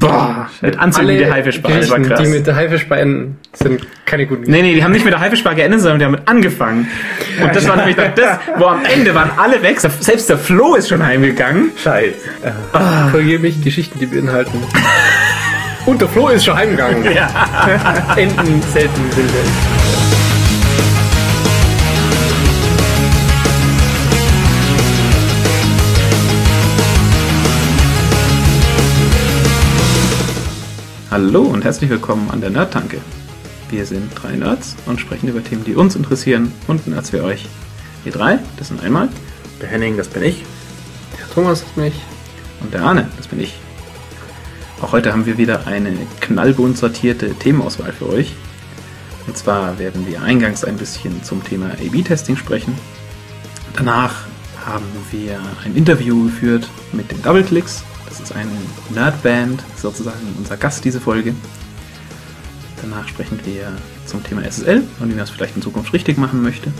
Boah, mit Anzügen wie der Haifischbar. Das war krass. Die mit der Haifischbar enden, sind keine guten Nee, nee, die haben nicht mit der Haifischbar geendet, sondern die haben mit angefangen. Und das war nämlich dann das, wo am Ende waren alle weg. Selbst der Flo ist schon heimgegangen. Scheiße. Ah. Korrigiere mich, Geschichten, die beinhalten. Und der Flo ist schon heimgegangen. Ja. Enden selten sind Hallo und herzlich willkommen an der Nerdtanke. Wir sind drei Nerds und sprechen über Themen, die uns interessieren und Nerds für euch. Wir drei, das sind einmal, Der Henning, das bin ich. Der Thomas ist mich. und der Arne, das bin ich. Auch heute haben wir wieder eine knallbunt sortierte Themenauswahl für euch. Und zwar werden wir eingangs ein bisschen zum Thema A-B-Testing sprechen. Danach haben wir ein Interview geführt mit den Doubleclicks. Das ist eine Nerdband, sozusagen unser Gast diese Folge. Danach sprechen wir zum Thema SSL und wie man es vielleicht in Zukunft richtig machen möchte.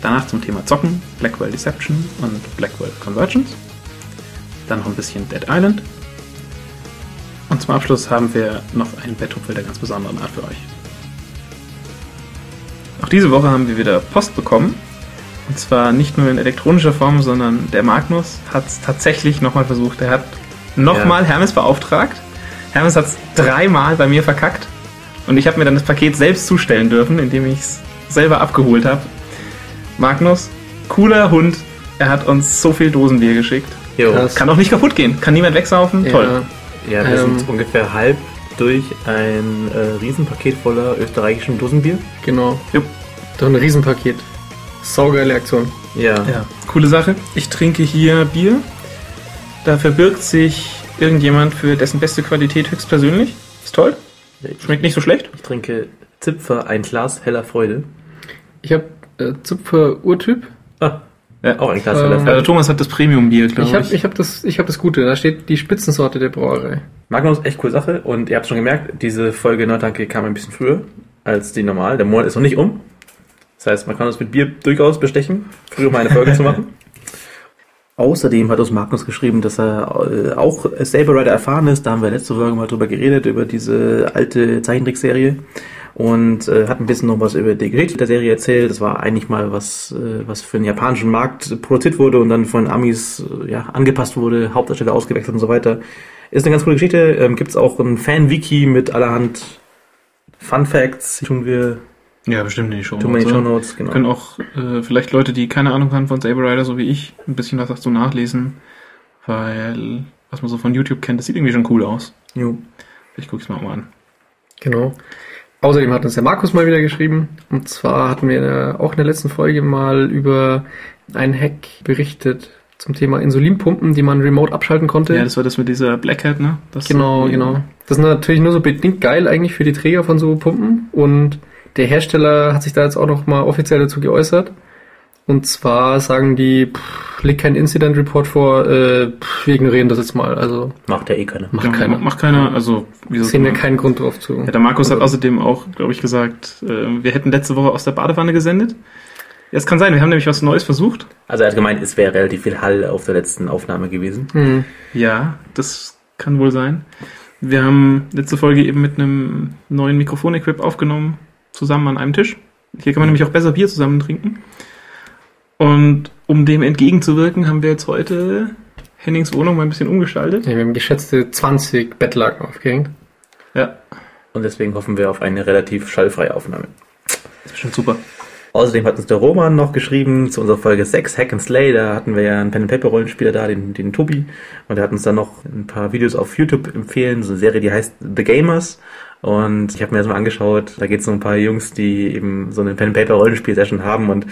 Danach zum Thema Zocken, Blackwell Deception und Blackwell Convergence. Dann noch ein bisschen Dead Island. Und zum Abschluss haben wir noch ein Betthupfel der ganz besonderen Art für euch. Auch diese Woche haben wir wieder Post bekommen. Und zwar nicht nur in elektronischer Form, sondern der Magnus hat es tatsächlich nochmal versucht. Er hat nochmal Ja. Hermes beauftragt. Hermes hat es dreimal bei mir verkackt. Und ich habe mir dann das Paket selbst zustellen dürfen, indem ich es selber abgeholt habe. Magnus, cooler Hund. Er hat uns so viel Dosenbier geschickt. Jo. Kann auch nicht kaputt gehen. Kann niemand wegsaufen. Toll. Ja, wir Ähm. sind ungefähr halb durch ein äh, Riesenpaket voller österreichischem Dosenbier. Genau. Jupp. Doch ein Riesenpaket. Saugeile Aktion. Ja. Ja, coole Sache. Ich trinke hier Bier. Da verbirgt sich irgendjemand für dessen beste Qualität höchstpersönlich. Ist toll. Schmeckt nicht so schlecht. Ich trinke Zipfer, ein Glas heller Freude. Ich habe äh, Zupfer Urtyp. Ah, Ja. auch ein Glas Ähm, heller Freude. Also Thomas hat das Premium-Bier, glaube Ich ich. habe ich hab das, ich hab das Gute. Da steht die Spitzensorte der Brauerei. Magnus, echt coole Sache. Und ihr habt schon gemerkt, diese Folge Nordtanke kam ein bisschen früher als die normal. Der Monat ist noch nicht um. Das heißt, man kann uns mit Bier durchaus bestechen, früher mal eine Folge zu machen. Außerdem hat uns Magnus geschrieben, dass er äh, auch Saber Rider erfahren ist. Da haben wir letzte Folge mal drüber geredet, über diese alte Zeichentrickserie. Und äh, hat ein bisschen noch was über die Geschichte der Serie erzählt. Das war eigentlich mal was, äh, was für den japanischen Markt produziert wurde und dann von Amis äh, ja, angepasst wurde, Hauptdarsteller ausgewechselt und so weiter. Ist eine ganz coole Geschichte. Ähm, Gibt es auch ein Fan-Wiki mit allerhand Fun Facts. Tun wir, ja, bestimmt in die Show. tun wir in die Show Notes, genau. Können auch äh, vielleicht Leute, die keine Ahnung haben von Saber Rider, so wie ich, ein bisschen was dazu nachlesen. Weil, was man so von YouTube kennt, das sieht irgendwie schon cool aus. Jo. Ich guck's mir auch mal an. Genau. Außerdem hat uns der Markus mal wieder geschrieben. Und zwar hatten wir äh, auch in der letzten Folge mal über einen Hack berichtet zum Thema Insulinpumpen, die man remote abschalten konnte. Ja, das war das mit dieser Black Hat, ne? Das Genau, genau. Das ist natürlich nur so bedingt geil eigentlich für die Träger von so Pumpen und der Hersteller hat sich da jetzt auch noch mal offiziell dazu geäußert. Und zwar sagen die, pff, leg kein Incident Report vor, äh, pff, wir ignorieren das jetzt mal. Also Macht ja eh keiner. macht Ja, keiner. Macht keiner, also wieso Sehen wir keinen Grund drauf zu. Ja, der Markus hat außerdem auch, glaube ich, gesagt, äh, wir hätten letzte Woche aus der Badewanne gesendet. Ja, es kann sein, wir haben nämlich was Neues versucht. Also er hat gemeint, es wäre relativ viel Hall auf der letzten Aufnahme gewesen. Hm. Ja, das kann wohl sein. Wir haben letzte Folge eben mit einem neuen Mikrofon-Equip aufgenommen, zusammen an einem Tisch. Hier kann man nämlich auch besser Bier zusammen trinken. Und um dem entgegenzuwirken, haben wir jetzt heute Hennings Wohnung mal ein bisschen umgestaltet. Ja, wir haben geschätzte 20 Bettlaken aufgehängt. Ja, Und deswegen hoffen wir auf eine relativ schallfreie Aufnahme. ist bestimmt super. Außerdem hat uns der Roman noch geschrieben zu unserer Folge 6, Hack and Slay. Da hatten wir ja einen Pen-and-Paper-Rollenspieler da, den, den Tobi. Und er hat uns dann noch ein paar Videos auf YouTube empfehlen. So eine Serie, die heißt The Gamers. Und ich habe mir das mal angeschaut. Da geht es um ein paar Jungs, die eben so eine Pen-and-Paper-Rollenspiel-Session haben. Und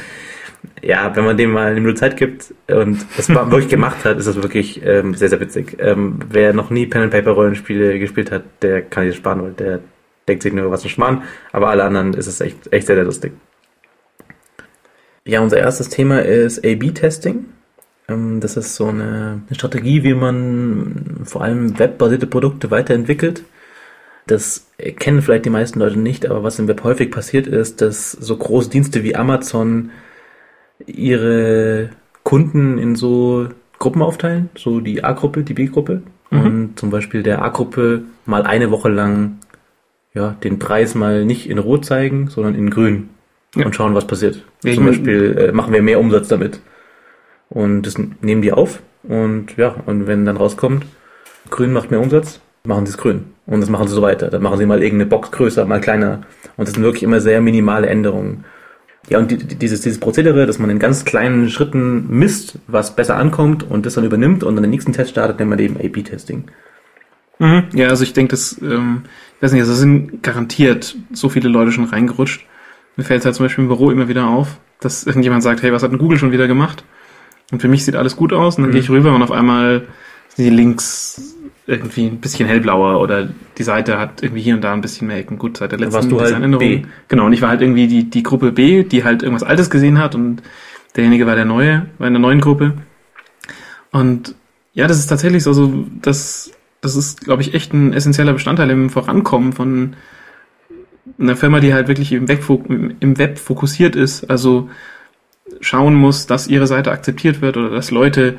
ja, wenn man dem mal eine Minute Zeit gibt und das mal wirklich gemacht hat, ist das wirklich ähm, sehr, sehr witzig. Ähm, wer noch nie Pen-and-Paper-Rollenspiele gespielt hat, der kann sich sparen, weil der denkt sich nur, was ein Schmarrn. Aber alle anderen ist es echt, echt sehr, sehr lustig. Ja, unser erstes Thema ist A-B-Testing. Ähm, Das ist so eine Strategie, wie man vor allem webbasierte Produkte weiterentwickelt. Das kennen vielleicht die meisten Leute nicht, aber was im Web häufig passiert ist, dass so große Dienste wie Amazon ihre Kunden in so Gruppen aufteilen, so die A-Gruppe, die B-Gruppe. Mhm. und zum Beispiel der A-Gruppe mal eine Woche lang ja, den Preis mal nicht in Rot zeigen, sondern in Grün Ja. und schauen, was passiert. Ich zum Beispiel äh, machen wir mehr Umsatz damit. Und das nehmen die auf und ja, und wenn dann rauskommt, Grün macht mehr Umsatz, machen sie es grün. Und das machen sie so weiter. Dann machen sie mal irgendeine Box größer, mal kleiner. Und das sind wirklich immer sehr minimale Änderungen. Ja, und die, die, dieses, dieses Prozedere, dass man in ganz kleinen Schritten misst, was besser ankommt und das dann übernimmt und dann den nächsten Test startet, nennt man eben A-B-Testing. Mhm. Ja, also ich denke, das, ähm, ich weiß nicht, also es sind garantiert so viele Leute schon reingerutscht. Mir fällt es halt zum Beispiel im Büro immer wieder auf, dass irgendjemand sagt, hey, was hat denn Google schon wieder gemacht? Und für mich sieht alles gut aus und dann Mhm. gehe ich rüber und auf einmal sind die Links irgendwie ein bisschen hellblauer oder die Seite hat irgendwie hier und da ein bisschen mehr Ecken. Gut, seit der letzten du halt. B. Genau, und ich war halt irgendwie die, die Gruppe B, die halt irgendwas Altes gesehen hat und derjenige war der Neue, war in der neuen Gruppe. Und ja, das ist tatsächlich so, so das, das ist, glaube ich, echt ein essentieller Bestandteil im Vorankommen von einer Firma, die halt wirklich im Web, im Web fokussiert ist, also schauen muss, dass ihre Seite akzeptiert wird oder dass Leute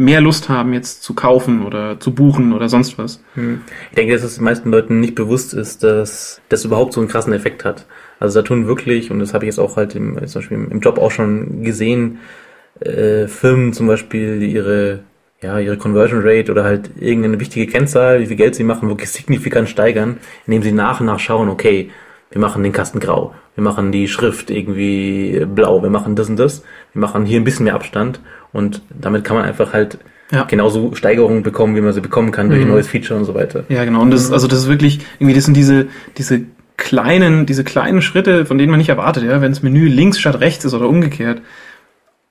mehr Lust haben, jetzt zu kaufen oder zu buchen oder sonst was. Ich denke, dass es den meisten Leuten nicht bewusst ist, dass das überhaupt so einen krassen Effekt hat. Also da tun wirklich, und das habe ich jetzt auch halt im, zum Beispiel im Job auch schon gesehen, äh, Firmen zum Beispiel, ihre, ja, ihre Conversion Rate oder halt irgendeine wichtige Kennzahl, wie viel Geld sie machen, wirklich signifikant steigern, indem sie nach und nach schauen, okay, wir machen den Kasten grau, wir machen die Schrift irgendwie blau, wir machen das und das, wir machen hier ein bisschen mehr Abstand und damit kann man einfach halt Ja. genauso Steigerungen bekommen, wie man sie bekommen kann durch ein Mhm. neues Feature und so weiter. Ja, genau. Und das ist, also das ist wirklich, irgendwie, das sind diese, diese kleinen, diese kleinen Schritte, von denen man nicht erwartet, ja, wenn das Menü links statt rechts ist oder umgekehrt.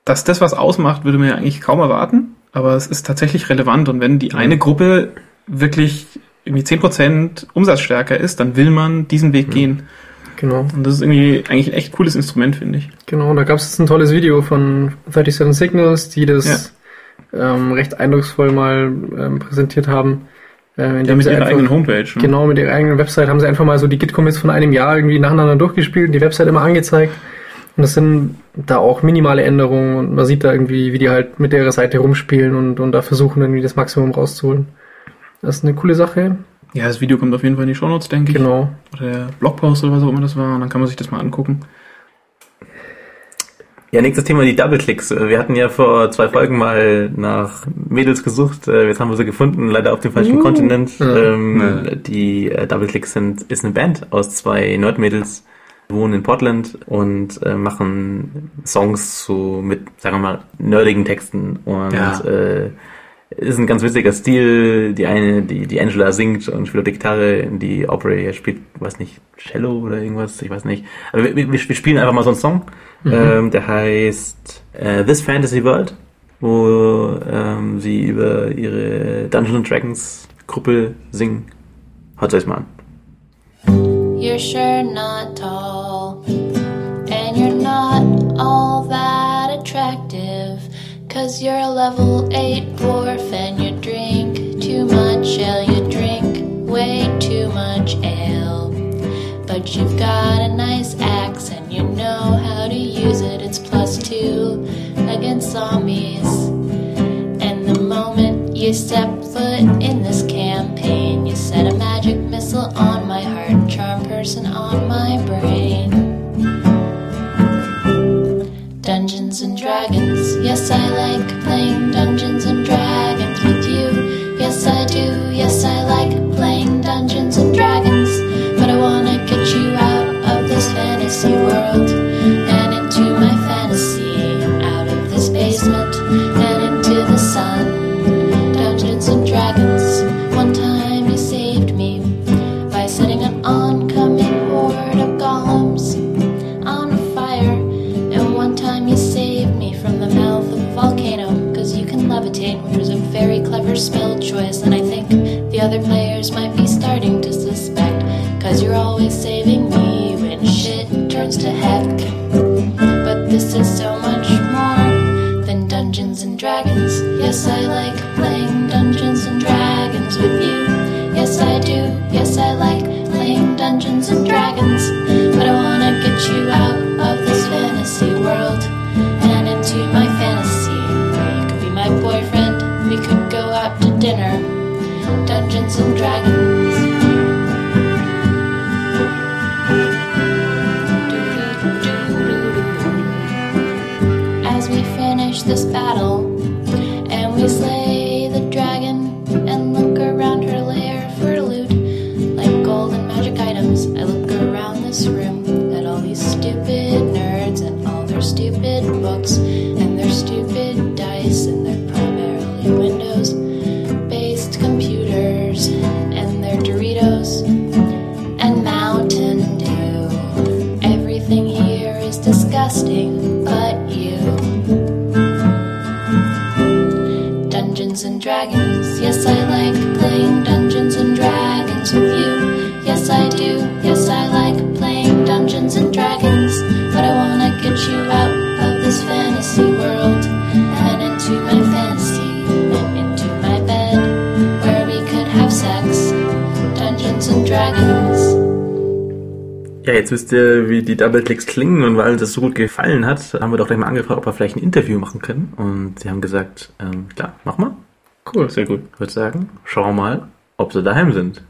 Dass das was ausmacht, würde man ja eigentlich kaum erwarten, aber es ist tatsächlich relevant und wenn die eine Gruppe wirklich irgendwie 10% umsatzstärker ist, dann will man diesen Weg gehen. Genau. Und das ist irgendwie eigentlich ein echt cooles Instrument, finde ich. Genau, da gab es ein tolles Video von 37 Signals, die das ähm, recht eindrucksvoll mal ähm, präsentiert haben. Äh, Ja, mit ihrer einfach- eigenen Homepage. Ne? Genau, mit ihrer eigenen Website haben sie einfach mal so die Git-Commits von einem Jahr irgendwie nacheinander durchgespielt und die Website immer angezeigt. Und das sind da auch minimale Änderungen und man sieht da irgendwie, wie die halt mit ihrer Seite rumspielen und, und da versuchen irgendwie das Maximum rauszuholen. Das ist eine coole Sache. Ja, das Video kommt auf jeden Fall in die Shownotes, denke ich. Genau. Oder der Blogpost oder was auch immer das war. Und dann kann man sich das mal angucken. Ja, nächstes Thema die Double-Clicks. Wir hatten ja vor zwei Folgen mal nach Mädels gesucht. Äh, Jetzt haben wir sie gefunden, leider auf dem falschen Uh. Kontinent. Ja. Ähm, Ja. Die äh, Double-Clicks sind, ist eine Band aus zwei Nerd-Mädels, wohnen in Portland und äh, machen Songs so mit, sagen wir mal, nerdigen Texten. Und Ja. äh, ist ein ganz witziger Stil. Die eine, die, die Angela singt und spielt die Gitarre, die Aubrey spielt, weiß nicht, Cello oder irgendwas, ich weiß nicht. Aber wir, wir, wir spielen einfach mal so einen Song. Ähm, der heißt äh, This Fantasy World, wo ähm, sie über ihre Dungeons and Dragons Gruppe singen. Hört euch mal an. You're sure not tall, and you're not all that attractive. Cause you're a level 8 dwarf, and you drink too much ale. You drink way too much ale. But you've got a nice axe, and you know how to use it. It's plus two against zombies. And the moment you step foot in this campaign, you set a magic missile on my heart, charm person on my brain. Dungeons and Dragons, yes, I like playing Dungeons and Dragons with you. Yes, I do, yes, I like this is so much more than Dungeons and Dragons. Yes, I like playing Dungeons and Dragons with you. Yes, I do. Yes, I like playing Dungeons and Dragons. But I wanna get you out of this fantasy world and into my fantasy. You could be my boyfriend. We could go out to dinner. Dungeons and Dragons. Playing Dungeons and Dragons with you. Yes, I do. Yes, I like playing Dungeons and Dragons. But I wanna get you out of this fantasy world and into my fantasy and into my bed where we could have sex. Dungeons and Dragons. Ja, jetzt wisst ihr, wie die Double-Clicks klingen und weil uns das so gut gefallen hat, haben wir doch gleich mal angefragt, ob wir vielleicht ein Interview machen können. Und sie haben gesagt, ähm, klar, mach mal. Cool, sehr gut. Ich würde sagen, schau mal, ob sie daheim sind.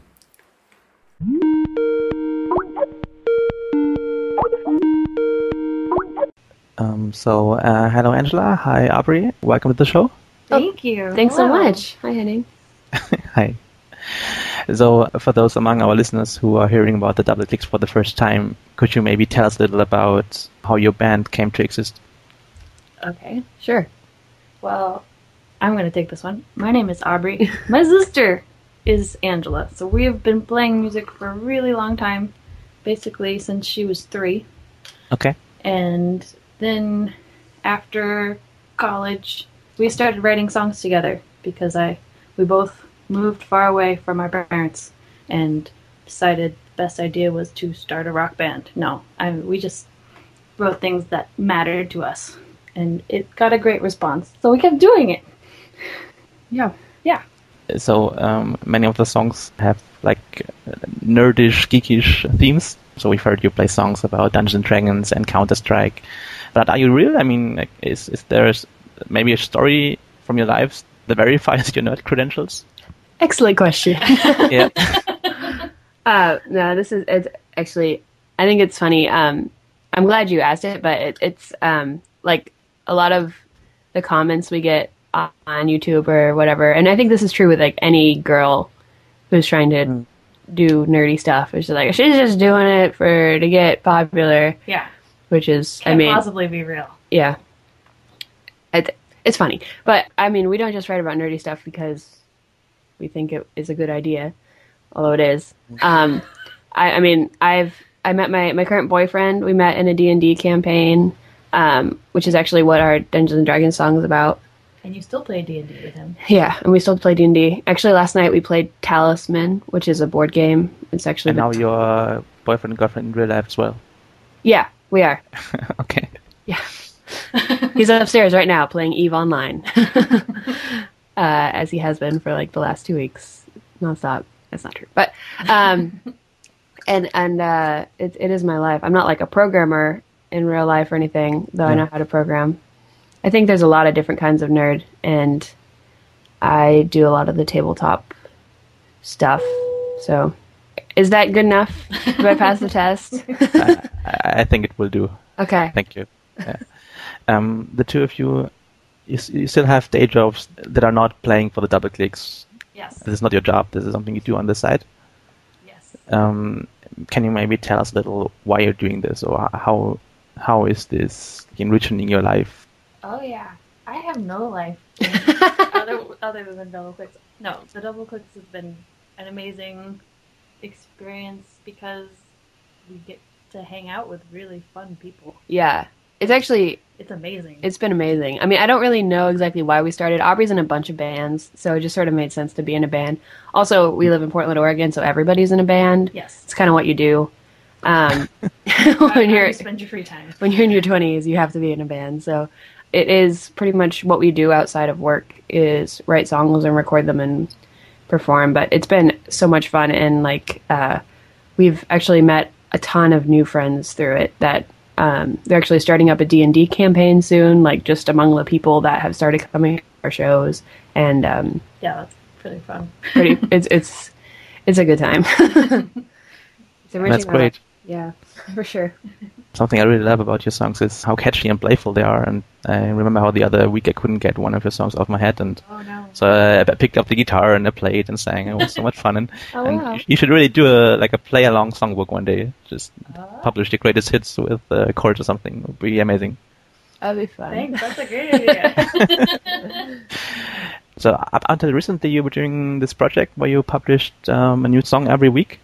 Um, so, uh, hello, Angela. Hi, Aubrey. Welcome to the show. Thank you. Thanks so much. Hi, Henning. Hi. So, for those among our listeners who are hearing about the Double Clicks for the first time, could you maybe tell us a little about how your band came to exist? Okay. Sure. Well, I'm going to take this one. My name is Aubrey. My sister is Angela. So we have been playing music for a really long time, basically since she was three. Okay. And then after college, we started writing songs together because I we both moved far away from our parents and decided the best idea was to start a rock band. No, I we just wrote things that mattered to us, and it got a great response. So we kept doing it. Yeah. Yeah. So, um, many of the songs have like uh, nerdish, geekish themes. So we've heard you play songs about Dungeons and Dragons and Counter Strike. But are you real? I mean, like, is is there maybe a story from your lives that verifies your nerd credentials? Excellent question. yeah. uh, no, this is it's actually. I think it's funny. Um, I'm glad you asked it, but it, it's um, like a lot of the comments we get on on YouTube or whatever, and I think this is true with like any girl who's trying to do nerdy stuff. It's just like she's just doing it for to get popular, Yeah. which is Can't I mean possibly be real. yeah. It, it's funny, but I mean, we don't just write about nerdy stuff because we think it is a good idea, although it is. Um, I, I mean, I've I met my my current boyfriend. We met in a D and D campaign, um, which is actually what our Dungeons and Dragons song is about. And you still play D and D with him. Yeah, and we still play D and D. Actually, last night we played Talisman, which is a board game. It's actually And now your boyfriend and girlfriend in real life as well. yeah, we are. okay. Yeah. He's upstairs right now playing Eve Online. uh, as he has been for like the last two weeks. Nonstop. That's not true. But um and and uh it it is my life. I'm not like a programmer in real life or anything, though I know how to program. I think there's a lot of different kinds of nerd and I do a lot of the tabletop stuff. So is that good enough? Do I pass the test? I, I think it will do. Okay. Thank you. Yeah. Um, the two of you, you, you still have day jobs that are not playing for the double clicks. Yes. This is not your job. This is something you do on the side. Yes. Um, can you maybe tell us a little why you're doing this, or how how is this enriching your life? Oh yeah. I have no life other other than double clicks. No, the double clicks has been an amazing experience because we get to hang out with really fun people. Yeah. It's actually It's amazing. It's been amazing. I mean, I don't really know exactly why we started. Aubrey's in a bunch of bands, so it just sort of made sense to be in a band. Also, we live in Portland, Oregon, so everybody's in a band. yes. It's kind of what you do. Um, when you're you spend your free time. when you're in your twenties, you have to be in a band. So it is pretty much what we do outside of work is write songs and record them and perform. But it's been so much fun, and like uh, we've actually met a ton of new friends through it. That um, they're actually starting up a D and D campaign soon, like just among the people that have started coming to our shows. And um, Yeah, that's Pretty fun. Pretty, it's it's it's a good time. It's enriching That's my life. great. Yeah, for sure. Something I really love about your songs is how catchy and playful they are. And I remember how the other week I couldn't get one of your songs off my head, and Oh no. so I I picked up the guitar and I played and sang. It was so much fun. And, Oh, and wow. you should really do a like a play along songbook one day. Just Oh. publish the greatest hits with uh, chords or something. It would be amazing. That'd be fun. Thanks. That's a great idea. So up until recently, you were doing this project where you published um, a new song every week.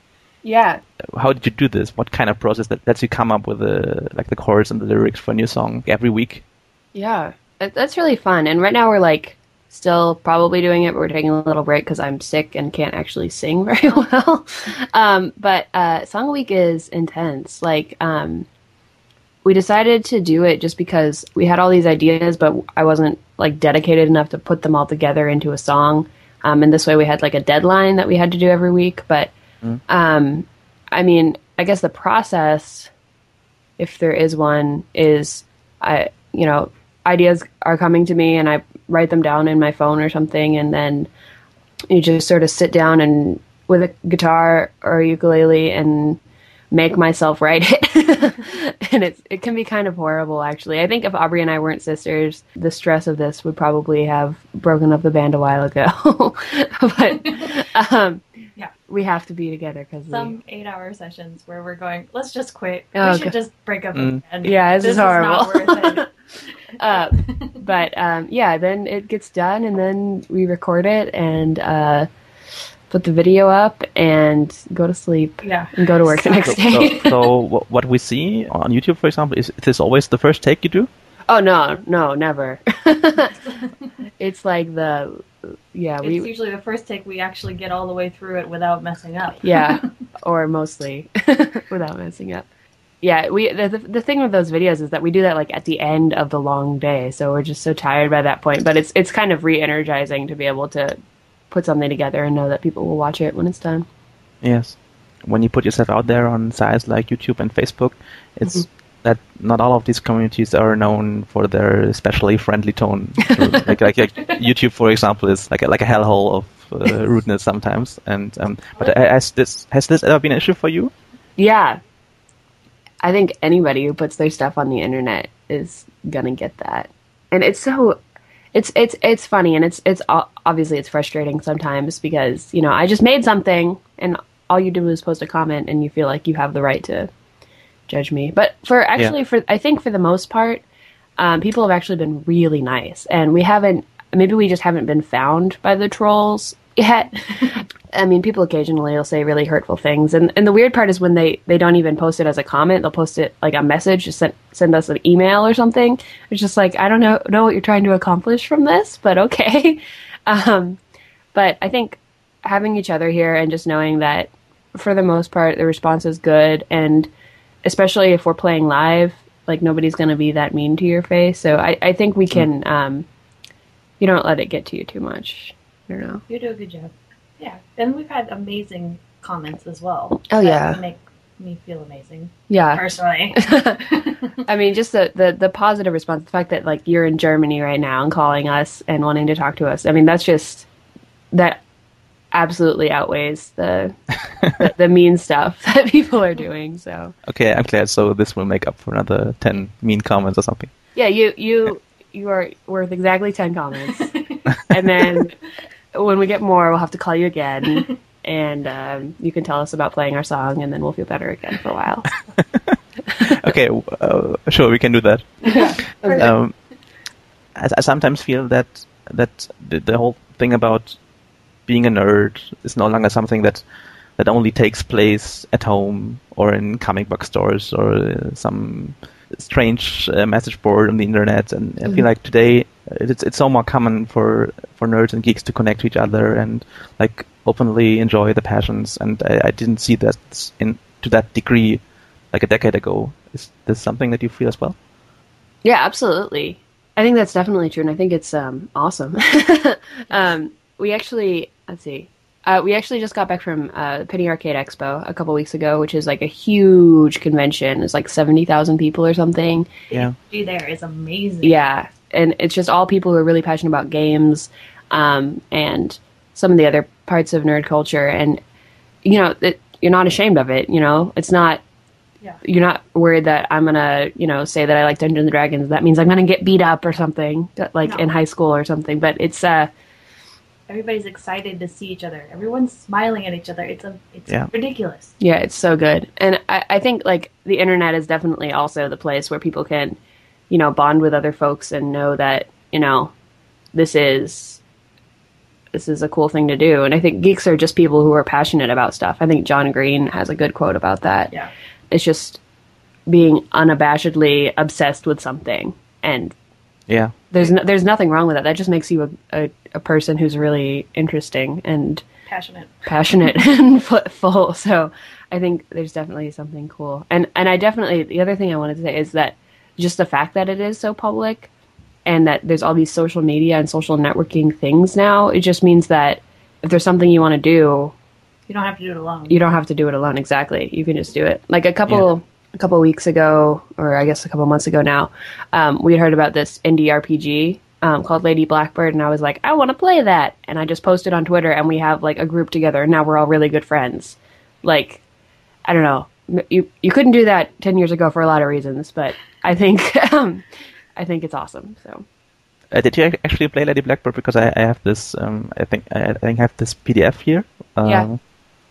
Yeah. How did you do this? What kind of process that lets you come up with the like the chords and the lyrics for a new song every week? Yeah, that's really fun. And right now we're like still probably doing it, but we're taking a little break because I'm sick and can't actually sing very well. um, but uh, Song a Week is intense. Like, um, we decided to do it just because we had all these ideas, but I wasn't like dedicated enough to put them all together into a song. Um, and this way we had like a deadline that we had to do every week. But um, I mean, I guess the process if there is one, is I you know ideas are coming to me and I write them down in my phone or something, and then you just sort of sit down and with a guitar or a ukulele and make myself write it. and it's it can be kind of horrible actually. I think if Aubrey and I weren't sisters, the stress of this would probably have broken up the band a while ago. but um. We have to be together because Some eight-hour sessions where we're going. Let's just quit. Oh, we should God. just break up. Mm. And Yeah, this is not horrible. worth it. uh, but um, yeah, then it gets done, and then we record it and uh, put the video up and go to sleep Yeah. and go to work the So, next day. so, so what we see on YouTube, for example, is this always the first take you do? oh no, no, never. it's like the yeah It's we usually the first take we actually get all the way through it without messing up. yeah or mostly without messing up. Yeah, we the, the the thing with those videos is that we do that like at the end of the long day, so we're just so tired by that point. But it's it's kind of re-energizing to be able to put something together and know that people will watch it when it's done. Yes. When you put yourself out there on sites like YouTube and Facebook, it's Mm-hmm. That not all of these communities are known for their especially friendly tone. like, like, like YouTube, for example, is like a, like a hellhole of uh, rudeness sometimes. And um, but has this has this ever been an issue for you? Yeah. I think anybody who puts their stuff on the internet is gonna get that. And it's so it's it's it's funny and it's it's obviously it's frustrating sometimes because, you know, I just made something and all you do is post a comment and you feel like you have the right to judge me. But for actually for I think for the most part, um, people have actually been really nice and we haven't maybe we just haven't been found by the trolls yet. I mean, people occasionally will say really hurtful things, and and the weird part is when they they don't even post it as a comment; they'll post it like a message, just send send us an email or something. It's just like I don't know know what you're trying to accomplish from this, but okay. Um, but I think having each other here and just knowing that for the most part the response is good, and especially if we're playing live, like nobody's going to be that mean to your face. So I I think we can um, you don't let it get to you too much. I don't know. You do a good job. Yeah. And we've had amazing comments as well. Oh, that yeah. Make me feel amazing Yeah. personally. I mean, just the, the the positive response, the fact that like you're in Germany right now and calling us and wanting to talk to us. I mean, that's just that absolutely outweighs the the, the mean stuff that people are doing. So Okay, I'm glad. So this will make up for another ten mean comments or something. yeah, you you you are worth exactly ten comments, and then when we get more, we'll have to call you again. And um, you can tell us about playing our song, and then we'll feel better again for a while. okay, uh, sure, we can do that. um, I, I sometimes feel that that the, the whole thing about being a nerd is no longer something that that only takes place at home or in comic book stores or uh, some strange uh, message board on the internet. And I feel like today uh, it's it's so more common for for nerds and geeks to connect to each other and like openly enjoy the passions. And I, I didn't see that in to that degree like a decade ago. Is this something that you feel as well? Yeah, absolutely. I think that's definitely true, and I think it's um, awesome. um, we actually, let's see, uh, we actually just got back from uh, Penny Arcade Expo a couple weeks ago, which is like a huge convention. It's like seventy thousand people or something. Yeah. Be there is amazing. Yeah, and it's just all people who are really passionate about games, um, and some of the other parts of nerd culture, and you know, it, you're not ashamed of it. You know, it's not. Yeah. You're not worried that I'm gonna, you know, say that I like Dungeons and Dragons. That means I'm gonna get beat up or something, like No. in high school or something. But it's uh, Everybody's excited to see each other. Everyone's smiling at each other. It's a it's Yeah. ridiculous. Yeah, it's so good. And I, I think like the internet is definitely also the place where people can, you know, bond with other folks and know that, you know, this is this is a cool thing to do. And I think geeks are just people who are passionate about stuff. I think John Green has a good quote about that. Yeah. It's just being unabashedly obsessed with something and Yeah. There's no, there's nothing wrong with that. That just makes you a, a, a person who's really interesting and Passionate. passionate and fu- full. So I think there's definitely something cool. And and I definitely the other thing I wanted to say is that just the fact that it is so public and that there's all these social media and social networking things now, it just means that if there's something you want to do, You don't have to do it alone. you don't have to do it alone exactly. You can just do it. Like a couple a couple weeks ago or I guess a couple months ago now, um, we had heard about this indie RPG um, called Lady Blackbird, and I was like, I want to play that, and I just posted on Twitter, and we have like a group together, and now we're all really good friends. Like, I don't know, you you couldn't do that ten years ago for a lot of reasons, but I think um, I think it's awesome. So Uh, did you actually play Lady Blackbird? Because I, I have this, um, I think, I, I think I have this PDF here, uh, Yeah.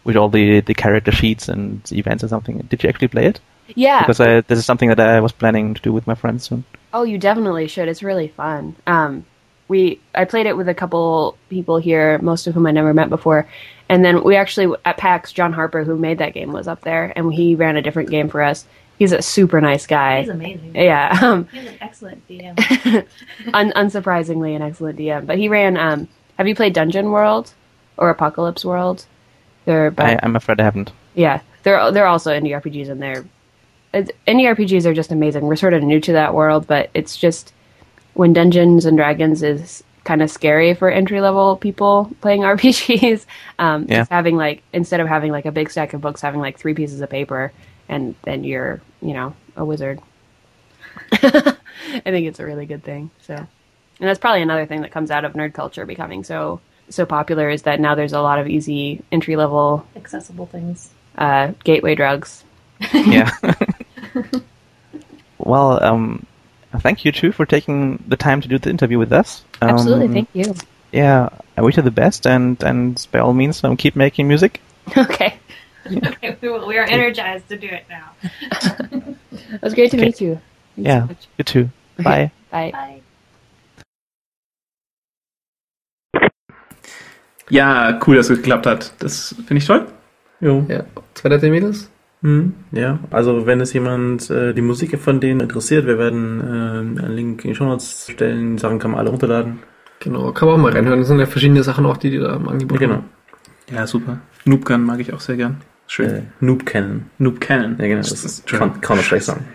with all the, the character sheets and events and something. Did you actually play it? Yeah, Because I, this is something that I was planning to do with my friends soon. Oh, you definitely should. It's really fun. Um, we I played it with a couple people here, most of whom I never met before, and then we actually at PAX, John Harper, who made that game, was up there, and he ran a different game for us. He's a super nice guy. He's amazing. yeah, um, He's an excellent DM. un- unsurprisingly, an excellent DM. But he ran. Um, have you played Dungeon World or Apocalypse World? They're by, I, I'm afraid I haven't. yeah, they're they're also indie RPGs, and they're it's- indie RPGs are just amazing. We're sort of new to that world, but it's just when Dungeons and Dragons is kind of scary for entry level people playing RPGs. Um, Yeah. just having like instead of having like a big stack of books, having like three pieces of paper, and then you're you know a wizard. I think it's a really good thing. So, and that's probably another thing that comes out of nerd culture becoming so so popular is that now there's a lot of easy entry level Accessible things. uh, gateway drugs. yeah. well, um, thank you too for taking the time to do the interview with us. Um, Absolutely, thank you. Yeah, I wish you the best, and and by all means, um, keep making music. okay, Okay, we, we are energized to do it now. it was great to Okay. meet you. Thanks Yeah. so. You too. Bye. Bye. Bye. Ja, cool, dass es geklappt hat. Das finde ich toll. Jo. Ja, zwei nette Mädels. Hm, ja, also wenn es jemand äh, die Musik von denen interessiert, wir werden äh, einen Link in die Show Notes stellen. Die Sachen kann man alle runterladen. Genau, kann man auch mal reinhören. Das sind ja verschiedene Sachen auch, die die da im Angebot Ja, genau. haben. Ja, super. Noobgun mag ich auch sehr gern. Schön. Äh, Noob kennen. Noob Cannon. Ja, genau. Das ist schön. kann, kann man schlecht sagen.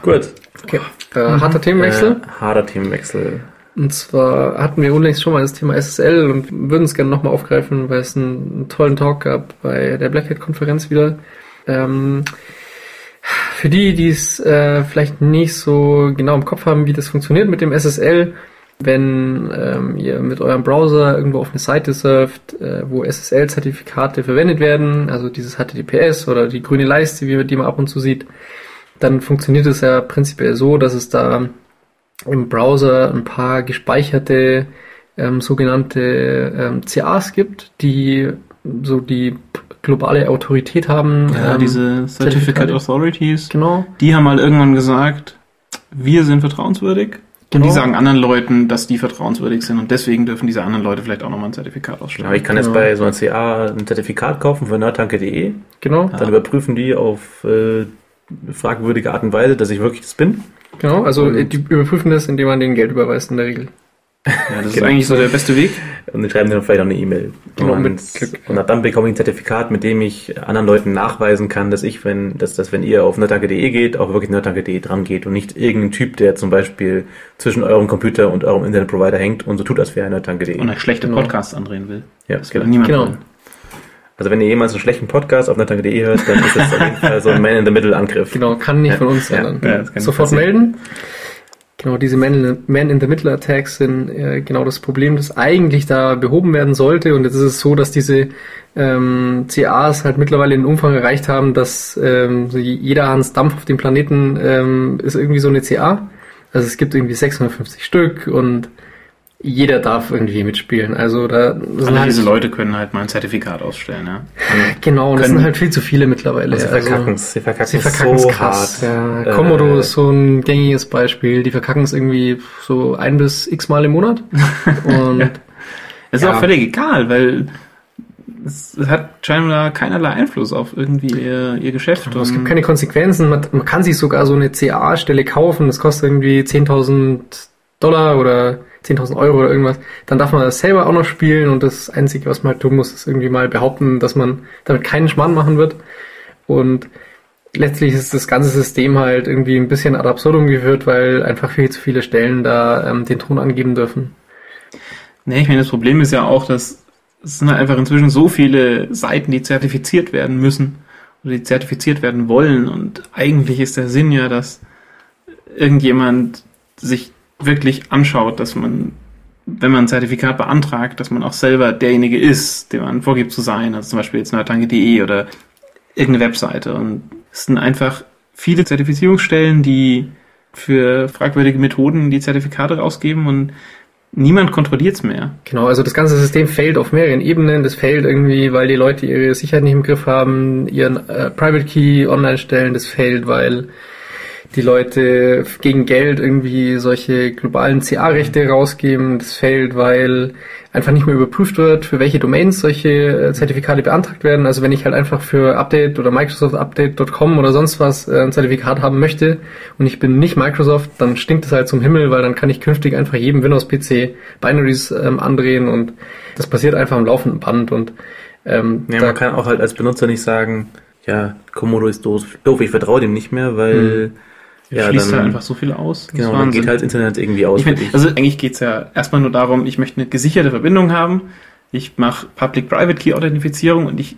Gut. Okay. Äh, harter Themenwechsel. Äh, harter Themenwechsel. Und zwar hatten wir unlängst schon mal das Thema SSL und würden es gerne nochmal aufgreifen, weil es einen, einen tollen Talk gab bei der Black Hat-Konferenz wieder. Ähm, für die, die es äh, vielleicht nicht so genau im Kopf haben, wie das funktioniert mit dem SSL, wenn ähm, ihr mit eurem Browser irgendwo auf eine Seite surft, äh, wo SSL-Zertifikate verwendet werden, also dieses HTTPS oder die grüne Leiste, wie man die man ab und zu sieht, dann funktioniert es ja prinzipiell so, dass es da im Browser ein paar gespeicherte ähm, sogenannte ähm, CAs gibt, die so die globale Autorität haben. Ja, ähm, diese Certificate Authorities, Genau. die haben mal irgendwann gesagt, wir sind vertrauenswürdig. Und Genau. die sagen anderen Leuten, dass die vertrauenswürdig sind und deswegen dürfen diese anderen Leute vielleicht auch nochmal ein Zertifikat ausstellen. Ja, ich kann Genau. jetzt bei so einer CA ein Zertifikat kaufen von nerdtanke.de. Genau. Dann überprüfen die auf äh, fragwürdige Art und Weise, dass ich wirklich das bin. Genau. Also Und- die überprüfen das, indem man denen Geld überweist in der Regel. ja, das ist Genau. eigentlich so der beste Weg. Und die schreiben dann vielleicht auch eine E-Mail. Genau, und, mit Glück. und dann bekomme ich ein Zertifikat, mit dem ich anderen Leuten nachweisen kann, dass ich, wenn, dass, dass wenn ihr auf nerdtanke.de geht, auch wirklich nerdtanke.de dran geht und nicht irgendein Typ, der zum Beispiel zwischen eurem Computer und eurem Internetprovider hängt und so tut, als wäre er nerdtanke.de. Und euch schlechte Genau. Podcasts andrehen will. Ja, Das genau. niemand Genau. wollen. Also wenn ihr jemals einen schlechten Podcast auf nerdtanke.de hört, dann ist das auf jeden Fall so ein Man-in-the-Middle-Angriff. Genau, kann nicht Ja. von uns sein. Ja. Ja, Sofort melden. Genau, diese Man-in-the-Middle-Attacks sind äh, genau das Problem, das eigentlich da behoben werden sollte. Und jetzt ist es so, dass diese ähm, CAs halt mittlerweile den Umfang erreicht haben, dass ähm, so jeder Hans Dampf auf dem Planeten ähm, ist irgendwie so eine CA. Also es gibt irgendwie 650 Stück und jeder darf irgendwie mitspielen. Also da sind Alle halt, diese Leute können halt mal ein Zertifikat ausstellen, ja. genau, und das sind halt viel zu viele mittlerweile. Und sie Also- verkacken es. Sie verkacken es so krass. hart. Ja. Äh, Komodo ist so ein gängiges Beispiel. Die verkacken es irgendwie so ein bis x Mal im Monat. Und Es ist Ja. auch völlig egal, weil es hat scheinbar keinerlei Einfluss auf irgendwie ihr, ihr Geschäft. es gibt keine Konsequenzen. Man, man kann sich sogar so eine CA-Stelle kaufen. Das kostet irgendwie 10.000 Dollar oder 10.000 Euro oder irgendwas. Dann darf man das selber auch noch spielen und das Einzige, was man halt tun muss, ist irgendwie mal behaupten, dass man damit keinen Schmarrn machen wird. Und letztlich ist das ganze System halt irgendwie ein bisschen ad absurdum geführt, weil einfach viel zu viele Stellen da ähm, den Ton angeben dürfen. Nee, ich meine, das Problem ist ja auch, dass es sind halt einfach inzwischen so viele Seiten, die zertifiziert werden müssen oder die zertifiziert werden wollen. Und eigentlich ist der Sinn ja, dass irgendjemand sich wirklich anschaut, dass man, wenn man ein Zertifikat beantragt, dass man auch selber derjenige ist, der man vorgibt zu sein. Also zum Beispiel jetzt nerdtanke.de oder irgendeine Webseite. Und es sind einfach viele Zertifizierungsstellen, die für fragwürdige Methoden die Zertifikate rausgeben und niemand kontrolliert es mehr. Genau, also das ganze System fällt auf mehreren Ebenen. Das fällt irgendwie, weil die Leute ihre Sicherheit nicht im Griff haben, ihren äh, Private Key online stellen. Das fällt, weil die Leute gegen Geld irgendwie solche globalen CA-Rechte rausgeben. Das fällt, weil einfach nicht mehr überprüft wird, für welche Domains solche äh, Zertifikate beantragt werden. Also wenn ich halt einfach für Update oder MicrosoftUpdate.com oder sonst was äh, ein Zertifikat haben möchte und ich bin nicht Microsoft, dann stinkt es halt zum Himmel, weil dann kann ich künftig einfach jedem Windows-PC Binaries ähm, andrehen und das passiert einfach am laufenden Band und ähm, Ja, man kann auch halt als Benutzer nicht sagen, ja, Komodo ist doof, doof ich vertraue dem nicht mehr, weil ja, schließt dann, halt einfach so viel aus. Genau, dann geht halt Internet irgendwie aus. ich mein, für dich. also eigentlich geht's ja erstmal nur darum, ich möchte eine gesicherte Verbindung haben. Ich mache Public-Private Key-Authentifizierung und ich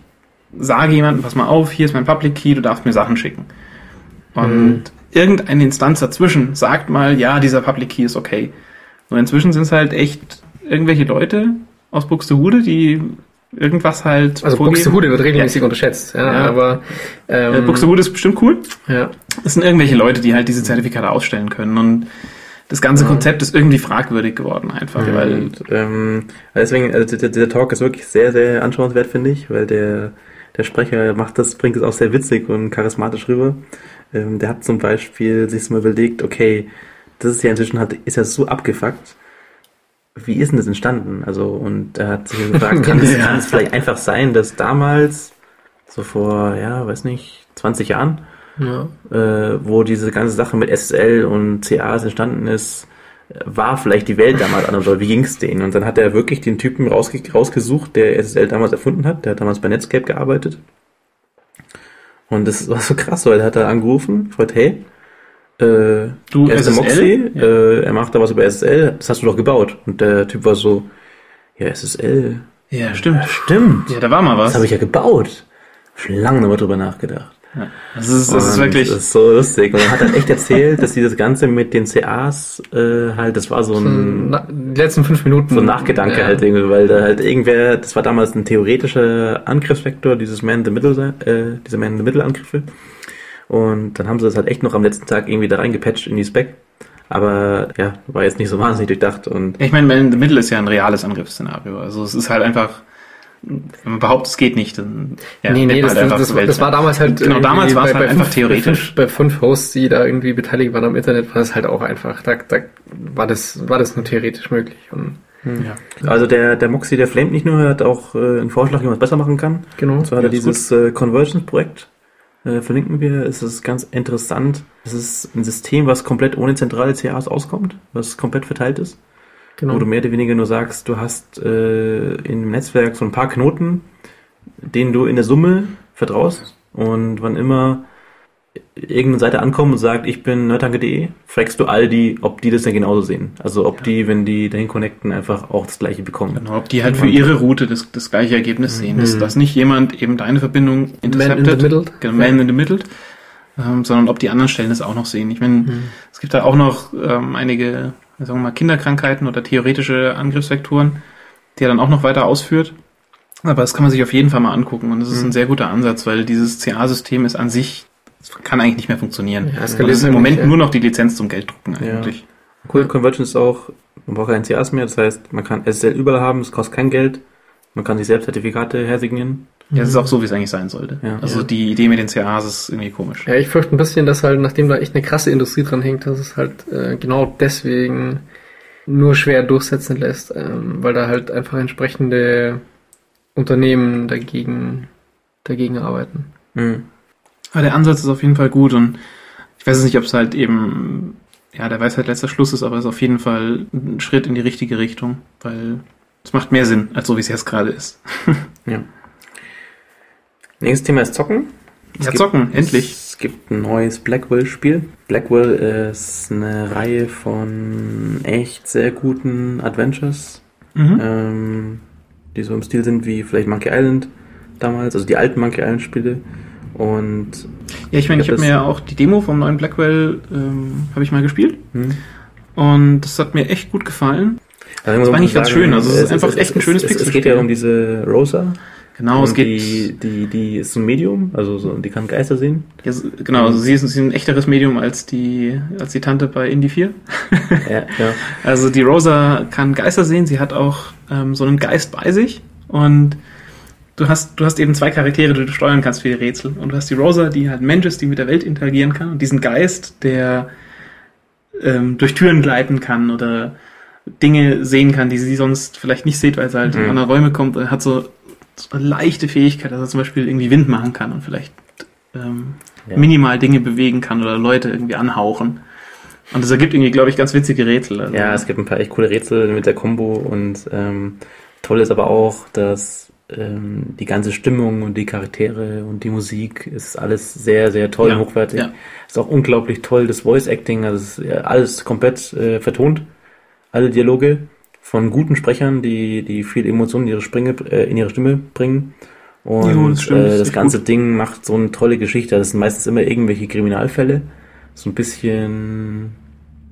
sage jemandem, pass mal auf, hier ist mein Public Key, du darfst mir Sachen schicken. Und irgendeine Instanz dazwischen sagt mal, ja, dieser Public Key ist okay. Und inzwischen sind es halt echt irgendwelche Leute aus Buxtehude, die irgendwas halt also vorgeben. Buxtehude wird regelmäßig unterschätzt, ja, Ja. aber ähm, Äh, Buxtehude ist bestimmt cool. ja. Es sind irgendwelche Leute, die halt diese Zertifikate ausstellen können und das ganze Konzept ist irgendwie fragwürdig geworden einfach, weil Und, ähm, deswegen, also der, der Talk ist wirklich sehr, sehr anschauenswert, finde ich, weil der, der Sprecher macht das, bringt es auch sehr witzig und charismatisch rüber. Ähm, der hat zum Beispiel sich mal überlegt, okay, das ist ja inzwischen hat, ist ja so abgefuckt. Wie ist denn das entstanden? Also, und er hat sich gefragt, kann es, kann es vielleicht einfach sein, dass damals, so vor, ja, weiß nicht, 20 Jahren, ja. äh, wo diese ganze Sache mit SSL und CAs entstanden ist, war vielleicht die Welt damals anders oder wie ging's denen? Und dann hat er wirklich den Typen rausge rausgesucht, der SSL damals erfunden hat. Der hat damals bei Netscape gearbeitet. Und das war so krass, weil er hat da angerufen, gefragt, hey, äh, Du, er ist der SSL? Moxie, Ja. äh, er macht da was über SSL, das hast du doch gebaut. Und der Typ war so, ja, SSL, ja, stimmt. stimmt, Ja, da war mal was. das habe ich ja gebaut. Schon lange nochmal drüber nachgedacht. Das ist, das ist wirklich Das ist so lustig. Und er hat dann echt erzählt, dass sie das Ganze mit den CAs äh, halt, das war so ein, Na, die letzten fünf Minuten. so ein Nachgedanke ja. halt irgendwie, weil da halt irgendwer, das war damals ein theoretischer Angriffsvektor, dieses Man-in-the-Middle, äh, diese Man-in-the-Middle-Angriffe. Und dann haben sie das halt echt noch am letzten Tag irgendwie da reingepatcht in die Spec. Aber ja, war jetzt nicht so wahnsinnig durchdacht und Ich meine, Man in the Middle ist ja ein reales Angriffsszenario. Also es ist halt einfach, wenn man behauptet, es geht nicht, dann ja, nee, nee, das, man halt das, einfach das, war- das damals halt. Genau, damals war es bei- halt einfach fünf- theoretisch. Bei fünf, bei fünf Hosts, die da irgendwie beteiligt waren am Internet, war das halt auch einfach. Da, da war das, war das nur theoretisch möglich. Und Ja. also der, der Moxie, der flamet nicht nur, er hat auch äh, einen Vorschlag, wie man es besser machen kann. genau. Und zwar hat er dieses äh, Convergence-Projekt, äh, verlinken wir. Es ist ganz interessant. Es ist ein System, was komplett ohne zentrale CAs auskommt, was komplett verteilt ist. genau. Wo du mehr oder weniger nur sagst, du hast äh, im Netzwerk so ein paar Knoten, denen du in der Summe vertraust. Und wann immer irgendeine Seite ankommt und sagt, ich bin nerdtanke.de, fragst du all die, ob die das denn genauso sehen. Also ob die, wenn die dahin connecten, einfach auch das gleiche bekommen. Genau, ob die halt für ihre Route das, das gleiche Ergebnis sehen. Dass, Mhm. dass nicht jemand eben deine Verbindung Man in the interceptet. middle. Genau, Man in the middle. ähm, sondern ob die anderen Stellen das auch noch sehen. Ich meine, es gibt da auch noch ähm, einige, sagen wir mal, Kinderkrankheiten oder theoretische Angriffsvektoren, die er dann auch noch weiter ausführt. Aber das kann man sich auf jeden Fall mal angucken und das ist ein sehr guter Ansatz, weil dieses CA-System ist an sich, es kann eigentlich nicht mehr funktionieren. Ja, das ist im Moment nicht, ja. nur noch die Lizenz zum Gelddrucken Ja. eigentlich. Cool Convergence ist auch, man braucht kein CAs mehr, das heißt, man kann SSL überall haben, es kostet kein Geld, man kann sich selbst Zertifikate hersignieren. Ja, das ist auch so, wie es eigentlich sein sollte. Ja. also Ja. die Idee mit den CAs ist irgendwie komisch. Ja, ich fürchte ein bisschen, dass halt, nachdem da echt eine krasse Industrie dran hängt, dass es halt äh, genau deswegen nur schwer durchsetzen lässt, ähm, weil da halt einfach entsprechende Unternehmen dagegen, dagegen arbeiten. Mhm. Aber der Ansatz ist auf jeden Fall gut und ich weiß jetzt nicht, ob es halt eben, ja, der Weisheit letzter Schluss ist, aber es ist auf jeden Fall ein Schritt in die richtige Richtung, weil es macht mehr Sinn, als so wie es jetzt gerade ist. Ja. Nächstes Thema ist Zocken. Es Ja, gibt- zocken, endlich. Es gibt ein neues Blackwell-Spiel. Blackwell ist eine Reihe von echt sehr guten Adventures, Mhm. ähm, die so im Stil sind wie vielleicht Monkey Island damals, also die alten Monkey Island-Spiele. Und Ja, ich meine, ich habe mir ja auch die Demo vom neuen Blackwell, ähm, habe ich mal gespielt hm, und das hat mir echt gut gefallen. Also Das war eigentlich ganz schön, also es ist einfach echt ein schönes es, es, es geht ja um diese Rosa. Genau, es geht, die, die, die ist so ein Medium, also so, die kann Geister sehen. ja, genau, also sie ist, sie ist ein echteres Medium als die, als die Tante bei Indie 4. Ja, ja. Also die Rosa kann Geister sehen, sie hat auch ähm, so einen Geist bei sich und du hast, du hast eben zwei Charaktere, die du steuern kannst für die Rätsel. Und du hast die Rosa, die halt ein Mensch ist, die mit der Welt interagieren kann und diesen Geist, der ähm, durch Türen gleiten kann oder Dinge sehen kann, die sie sonst vielleicht nicht sieht, weil sie halt in Mhm. andere Räume kommt. Er hat so, so eine leichte Fähigkeit, dass er zum Beispiel irgendwie Wind machen kann und vielleicht ähm, Ja. minimal Dinge bewegen kann oder Leute irgendwie anhauchen. Und das ergibt irgendwie, glaube ich, ganz witzige Rätsel. Also, Ja, es gibt ein paar echt coole Rätsel mit der Combo und ähm, toll ist aber auch, dass ähm, die ganze Stimmung und die Charaktere und die Musik ist alles sehr, sehr toll Ja, und hochwertig. ja. Ist auch unglaublich toll, das Voice Acting, also ja alles komplett äh, vertont. Alle Dialoge von guten Sprechern, die, die viel Emotionen in ihre, Springe, äh, in ihre Stimme bringen. Und Jo, das stimmt, äh, das ganze Ding macht so eine tolle Geschichte. Das sind meistens immer irgendwelche Kriminalfälle. So ein bisschen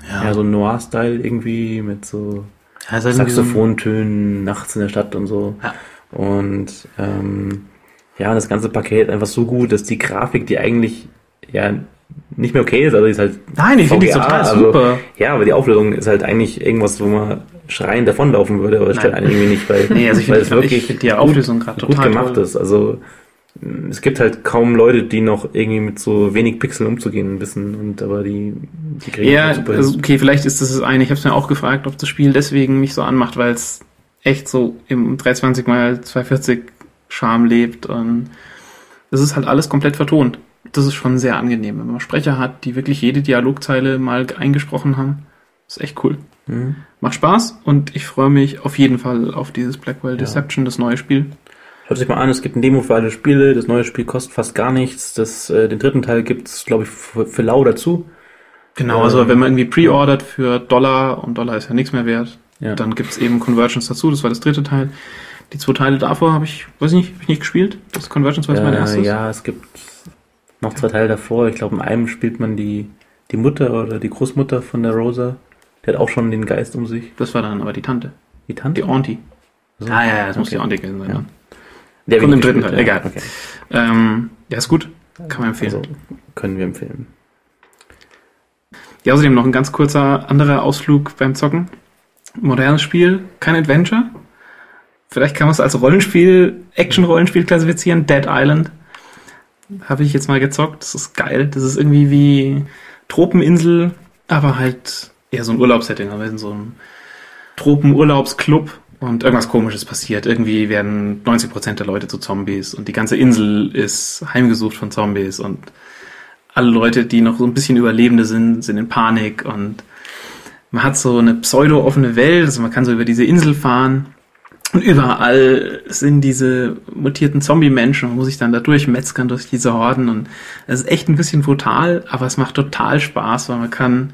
ja, so ein Noir-Style irgendwie mit so Ja, halt Saxophontönen nachts in der Stadt und so. Ja. Und ähm, ja, und das ganze Paket einfach so gut, dass die Grafik, die eigentlich ja nicht mehr okay ist, also die ist halt Nein, ich finde die total also- super. ja, aber die Auflösung ist halt eigentlich irgendwas, wo man schreiend davonlaufen würde, aber das stört Nein. einen irgendwie nicht, weil, Nee, also ich weil finde ich find die Auflösung gerade gut total gemacht toll. ist. Also mh, es gibt halt kaum Leute, die noch irgendwie mit so wenig Pixeln umzugehen wissen und aber die die kriegen Ja, super also okay, vielleicht ist das das eine. Ich habe es mir auch gefragt, ob das Spiel deswegen mich so anmacht, weil es echt so im 320 mal 240 Charme lebt und das ist halt alles komplett vertont. Das ist schon sehr angenehm, wenn man Sprecher hat, die wirklich jede Dialogzeile mal eingesprochen haben. ist echt cool. Mhm. Macht Spaß und ich freue mich auf jeden Fall auf dieses Blackwell Deception, das neue Spiel. Schaut sich mal an, es gibt ein Demo für alle Spiele, das neue Spiel kostet fast gar nichts. Das, äh, den dritten Teil gibt's, glaube ich, für, für lau dazu. Genau, Ähm, also wenn man irgendwie pre-ordert für Dollar und Dollar ist ja nichts mehr wert, Ja. dann gibt's eben Convergence dazu. Das war das dritte Teil. Die zwei Teile davor habe ich, weiß ich nicht, habe ich nicht gespielt. Das Convergence war jetzt mein Äh, erstes. ja, es gibt noch zwei Teile davor. Ich glaube, in einem spielt man die, die Mutter oder die Großmutter von der Rosa. Die hat auch schon den Geist um sich. Das war dann aber die Tante. Die Tante? Die Auntie. So. Ah ja, ja, das muss Okay. die Auntie gewesen sein. Ja. Der Kommt im dritten Teil, ja. egal. Okay. Ähm, ja, ist gut. Kann man empfehlen. Also, können wir empfehlen. Ja, außerdem noch ein ganz kurzer anderer Ausflug beim Zocken. Modernes Spiel, kein Adventure. Vielleicht kann man es als Rollenspiel, Action-Rollenspiel klassifizieren. Dead Island. Habe ich jetzt mal gezockt. Das ist geil. Das ist irgendwie wie Tropeninsel, aber halt eher so ein Urlaubssetting. Aber in so einem Tropenurlaubsclub und irgendwas komisches passiert. Irgendwie werden 90% der Leute zu Zombies und die ganze Insel ist heimgesucht von Zombies und alle Leute, die noch so ein bisschen Überlebende sind, sind in Panik und man hat so eine pseudo-offene Welt, also man kann so über diese Insel fahren und überall sind diese mutierten Zombie-Menschen, man muss sich dann da durchmetzgern durch diese Horden und es ist echt ein bisschen brutal, aber es macht total Spaß, weil man kann,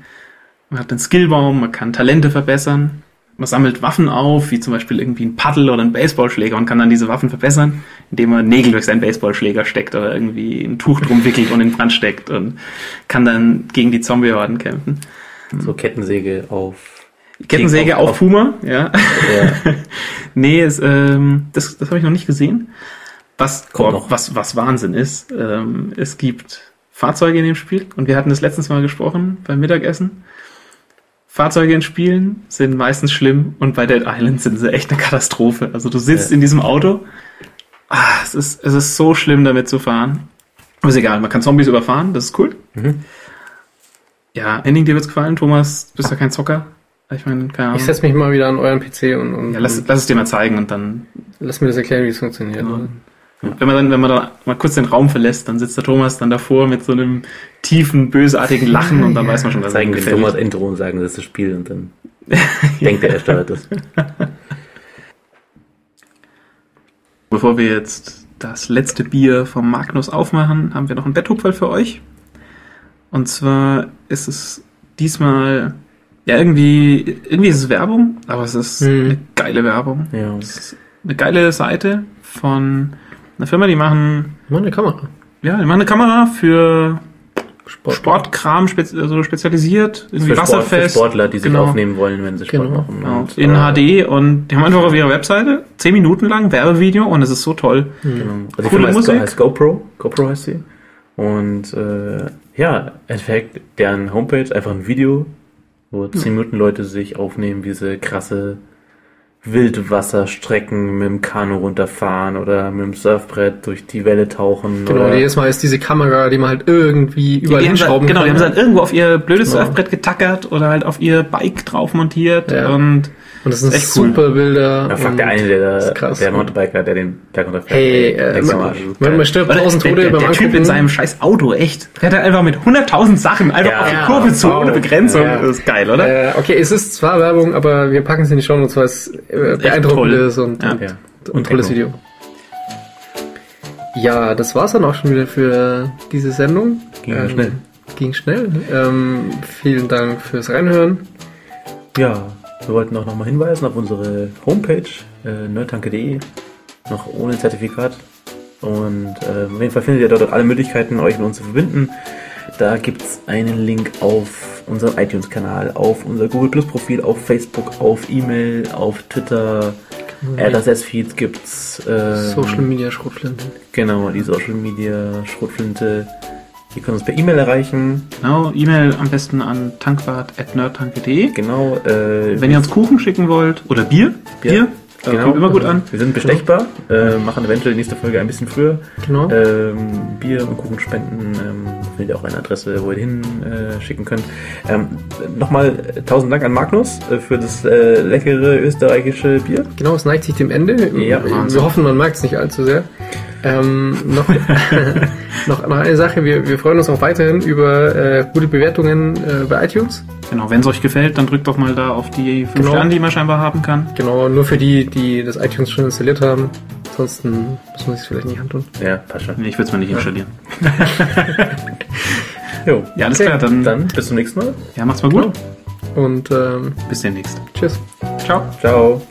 man hat einen Skillbaum, man kann Talente verbessern, man sammelt Waffen auf, wie zum Beispiel irgendwie ein Paddel oder ein Baseballschläger und kann dann diese Waffen verbessern, indem man Nägel durch seinen Baseballschläger steckt oder irgendwie ein Tuch drum wickelt und in Brand steckt und kann dann gegen die Zombie-Horden kämpfen. So Kettensäge auf. Kettensäge auf, auf- Puma, ja. Ja. nee, es, ähm, das, das habe ich noch nicht gesehen. Was, Kommt noch. was, was Wahnsinn ist, ähm, es gibt Fahrzeuge in dem Spiel und wir hatten das letztens mal gesprochen beim Mittagessen. Fahrzeuge in Spielen sind meistens schlimm und bei Dead Island sind sie echt eine Katastrophe. Also du sitzt Ja. in diesem Auto, ah, es, ist, es ist so schlimm damit zu fahren. Aber ist egal, man kann Zombies überfahren, das ist cool. Mhm. Ja, Ending, dir wird's gefallen, Thomas, bist ja kein Zocker. Ich meine, keine Ahnung. Ich setze mich mal wieder an euren PC und, und, Ja, lass, lass es dir mal zeigen und dann, lass mir das erklären, wie es funktioniert. Genau. wenn man dann, wenn man da mal kurz den Raum verlässt, dann sitzt der Thomas dann davor mit so einem tiefen, bösartigen Lachen und dann weiß man schon, was dem gefällt. Thomas Intro und sagen, das ist das Spiel und dann denkt er, er steuert das. Bevor wir jetzt das letzte Bier vom Magnus aufmachen, haben wir noch ein Betthupferl für euch. Und zwar ist es diesmal, ja, irgendwie, irgendwie ist es Werbung, aber es ist Mhm. eine geile Werbung. Ja. Es ist eine geile Seite von einer Firma, die machen, Mal eine Kamera. ja, die machen eine Kamera für Sport. Sportkram spez also spezialisiert, irgendwie Für, Sport, für wasserfest. Sportler, die sich Genau. aufnehmen wollen, wenn sie Sport Genau. machen. Genau, Und, in äh, HD und die haben einfach auf ihrer Webseite 10 Minuten lang Werbevideo und es ist so toll. Genau. Also die Coole Musik. heißt GoPro. GoPro heißt sie. Und äh, ja, im Endeffekt deren Homepage einfach ein Video, wo 10 Minuten Leute sich aufnehmen, wie sie krasse Wildwasserstrecken mit dem Kanu runterfahren oder mit dem Surfbrett durch die Welle tauchen. Genau, oder jedes Mal ist diese Kamera, die man halt irgendwie überall die hinschrauben genau, die kann. haben sie halt irgendwo auf ihr blödes Genau. Surfbrett getackert oder halt auf ihr Bike drauf montiert Ja. und und das sind echt cool. super Bilder. Ja, fuck, der eine, der, krass. der Mountainbiker, der den Berg runterfährt. Hey, der äh, man, man, man stirbt tausend der, Tote der, beim der Typ Angucken. in seinem scheiß Auto, echt. Der hat einfach mit 100.000 Sachen einfach Ja, auf die Kurve zu, wow. ohne Begrenzung. Ja. Das ist geil, oder? Äh, okay, es ist zwar Werbung, aber wir packen es in die Show Notes, weil es äh, beeindruckend toll. ist und, und, und Und tolles. Video. Ja, das war's dann auch schon wieder für diese Sendung. Ging ja schnell. Ging schnell. Ähm, vielen Dank fürs Reinhören. Ja, wir wollten auch nochmal hinweisen auf unsere Homepage, äh, nerdtanke.de, noch ohne Zertifikat. Und äh, auf jeden Fall findet ihr dort alle Möglichkeiten, euch mit uns zu verbinden. Da gibt's einen Link auf unserem iTunes-Kanal, auf unser Google Plus Profil, auf Facebook, auf E-Mail, auf Twitter. RSS-Feeds gibt's. ähm, Social Media Schrotflinte. Genau, die Social Media Schrotflinte. Ihr könnt uns per E-Mail erreichen. Genau, E-Mail am besten an tankwart.nerdtanke.de. Genau. Äh, Wenn ihr uns Kuchen schicken wollt oder Bier, Bier, äh, Genau. kommt immer gut an. Wir sind bestechbar, äh, machen eventuell die nächste Folge ein bisschen früher. Genau. Ähm, Bier und Kuchen spenden, ähm, findet ihr auch eine Adresse, wo ihr hin äh, schicken könnt. Ähm, Nochmal äh, tausend Dank an Magnus äh, für das äh, leckere österreichische Bier. Genau, es neigt sich dem Ende. Ja, wir hoffen, man merkt es nicht allzu sehr. Ähm, noch, noch, noch eine Sache, wir, wir freuen uns auch weiterhin über äh, gute Bewertungen äh, bei iTunes. Genau, wenn es euch gefällt, dann drückt doch mal da auf die 5 Genau. Sterne, die man scheinbar haben kann. Genau, nur für die, die das iTunes schon installiert haben. Ansonsten muss man sich vielleicht nicht antun. Ja, passt schon. Nee, ich würde es mal nicht installieren. Jo. Ja, alles Okay, klar, dann, Dann bis zum nächsten Mal. ja, macht's mal gut. Und ähm, Bis demnächst. tschüss. Ciao. Ciao.